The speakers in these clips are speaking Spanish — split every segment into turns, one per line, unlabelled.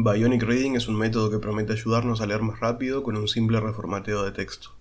Bionic Reading es un método que promete ayudarnos a leer más rápido con un simple reformateo de texto.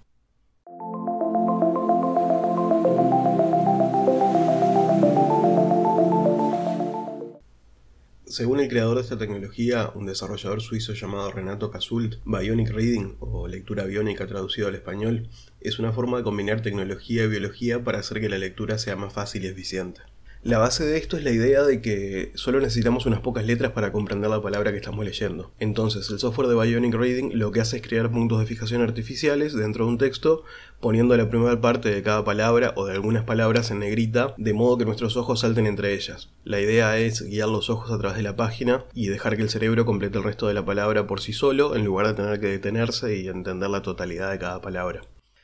Según el creador de esta tecnología, un desarrollador suizo llamado Renato Casult, Bionic Reading, o lectura biónica traducido al español, es una forma de combinar tecnología y biología para hacer que la lectura sea más fácil y eficiente. La base de esto es la idea de que solo necesitamos unas pocas letras para comprender la palabra que estamos leyendo. Entonces, el software de Bionic Reading lo que hace es crear puntos de fijación artificiales dentro de un texto, poniendo la primera parte de cada palabra o de algunas palabras en negrita, de modo que nuestros ojos salten entre ellas. La idea es guiar los ojos a través de la página y dejar que el cerebro complete el resto de la palabra por sí solo, en lugar de tener que detenerse y entender la totalidad de cada palabra.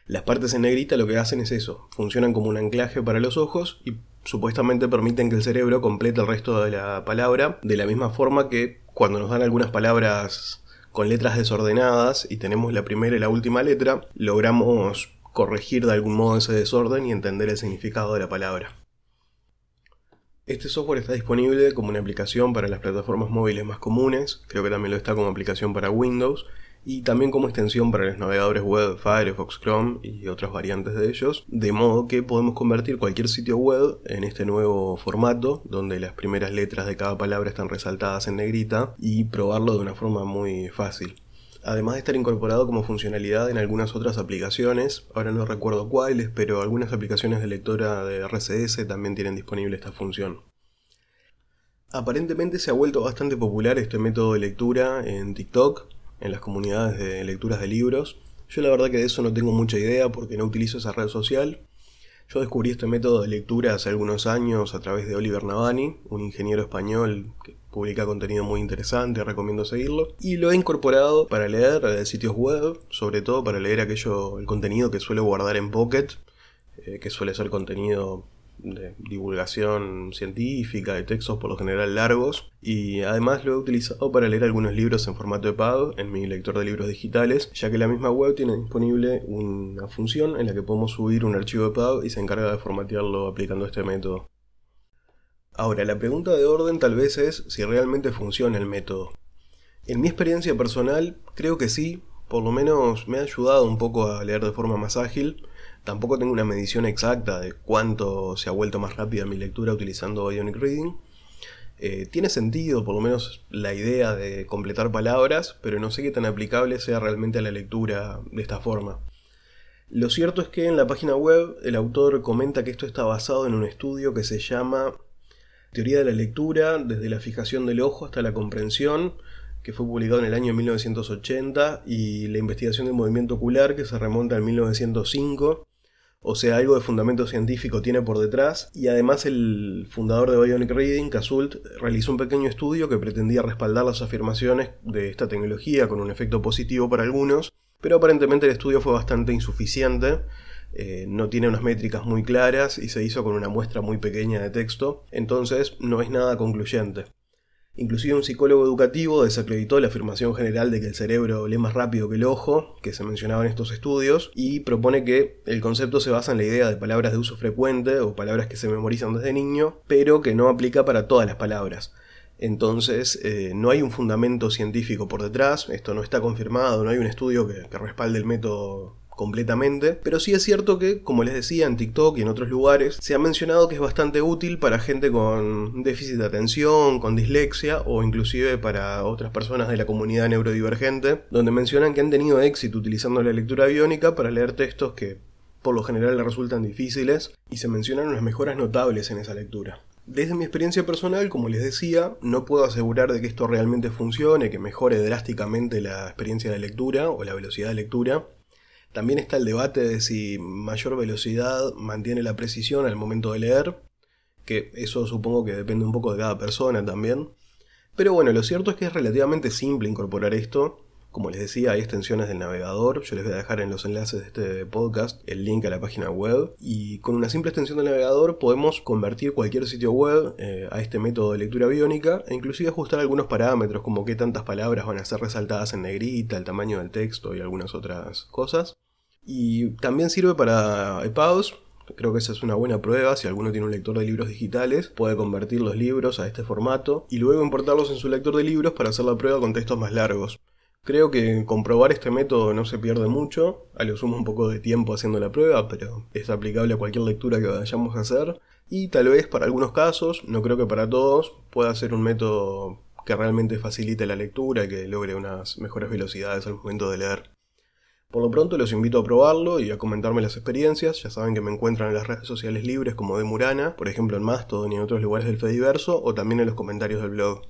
Las partes en negrita lo que hacen es eso, funcionan como un anclaje para los ojos y supuestamente permiten que el cerebro complete el resto de la palabra de la misma forma que cuando nos dan algunas palabras con letras desordenadas y tenemos la primera y la última letra, logramos corregir de algún modo ese desorden y entender el significado de la palabra. Este software está disponible como una aplicación para las plataformas móviles más comunes, creo que también lo está como aplicación para Windows, y también como extensión para los navegadores web Firefox, Chrome y otras variantes de ellos, de modo que podemos convertir cualquier sitio web en este nuevo formato, donde las primeras letras de cada palabra están resaltadas en negrita, y probarlo de una forma muy fácil. Además de estar incorporado como funcionalidad en algunas otras aplicaciones, ahora no recuerdo cuáles, pero algunas aplicaciones de lectora de RCS también tienen disponible esta función. Aparentemente se ha vuelto bastante popular este método de lectura en TikTok, en las comunidades de lecturas de libros. Yo la verdad que de eso no tengo mucha idea porque no utilizo esa red social. Yo descubrí este método de lectura hace algunos años a través de Oliver Navani, un ingeniero español que publica contenido muy interesante, recomiendo seguirlo, y lo he incorporado para leer sitios web, sobre todo para leer aquello, el contenido que suelo guardar en Pocket, eh, que suele ser contenido de divulgación científica, de textos por lo general largos, y además lo he utilizado para leer algunos libros en formato pago en mi lector de libros digitales, ya que la misma web tiene disponible una función en la que podemos subir un archivo pago y se encarga de formatearlo aplicando este método. Ahora, la pregunta de orden tal vez es si realmente funciona el método. En mi experiencia personal, creo que sí, por lo menos me ha ayudado un poco a leer de forma más ágil, Tampoco tengo una medición exacta de cuánto se ha vuelto más rápida mi lectura utilizando Ionic Reading. Eh, tiene sentido, por lo menos, la idea de completar palabras, pero no sé qué tan aplicable sea realmente a la lectura de esta forma. Lo cierto es que en la página web el autor comenta que esto está basado en un estudio que se llama Teoría de la lectura, desde la fijación del ojo hasta la comprensión, que fue publicado en el año 1980, y la investigación del movimiento ocular, que se remonta al 1905, o sea, algo de fundamento científico tiene por detrás, y además el fundador de Bionic Reading, Casult, realizó un pequeño estudio que pretendía respaldar las afirmaciones de esta tecnología con un efecto positivo para algunos, pero aparentemente el estudio fue bastante insuficiente, eh, no tiene unas métricas muy claras y se hizo con una muestra muy pequeña de texto, entonces no es nada concluyente. Inclusive un psicólogo educativo desacreditó la afirmación general de que el cerebro lee más rápido que el ojo, que se mencionaba en estos estudios, y propone que el concepto se basa en la idea de palabras de uso frecuente o palabras que se memorizan desde niño, pero que no aplica para todas las palabras. Entonces, eh, no hay un fundamento científico por detrás, esto no está confirmado, no hay un estudio que respalde el método completamente, pero sí es cierto que, como les decía, en TikTok y en otros lugares, se ha mencionado que es bastante útil para gente con déficit de atención, con dislexia o inclusive para otras personas de la comunidad neurodivergente, donde mencionan que han tenido éxito utilizando la lectura biónica para leer textos que por lo general les resultan difíciles y se mencionan unas mejoras notables en esa lectura. Desde mi experiencia personal, como les decía, no puedo asegurar de que esto realmente funcione, que mejore drásticamente la experiencia de lectura o la velocidad de lectura, también está el debate de si mayor velocidad mantiene la precisión al momento de leer, que eso supongo que depende un poco de cada persona también. Pero bueno, lo cierto es que es relativamente simple incorporar esto. Como les decía, hay extensiones del navegador. Yo les voy a dejar en los enlaces de este podcast el link a la página web. Y con una simple extensión del navegador podemos convertir cualquier sitio web eh, a este método de lectura biónica e inclusive ajustar algunos parámetros como qué tantas palabras van a ser resaltadas en negrita, el tamaño del texto y algunas otras cosas. Y también sirve para iPads, Creo que esa es una buena prueba. Si alguno tiene un lector de libros digitales, puede convertir los libros a este formato y luego importarlos en su lector de libros para hacer la prueba con textos más largos. Creo que comprobar este método no se pierde mucho, a lo sumo un poco de tiempo haciendo la prueba, pero es aplicable a cualquier lectura que vayamos a hacer. Y tal vez para algunos casos, no creo que para todos, pueda ser un método que realmente facilite la lectura y que logre unas mejores velocidades al momento de leer. Por lo pronto los invito a probarlo y a comentarme las experiencias. Ya saben que me encuentran en las redes sociales libres como de Murana, por ejemplo en Mastodon y en otros lugares del Fediverso, o también en los comentarios del blog.